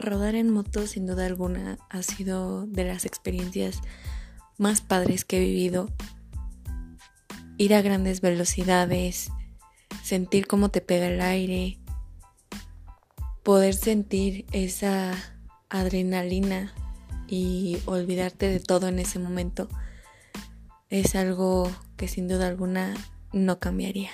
rodar en moto sin duda alguna ha sido de las experiencias más padres que he vivido. Ir a grandes velocidades, sentir cómo te pega el aire, poder sentir esa adrenalina y olvidarte de todo en ese momento es algo que sin duda alguna no cambiaría.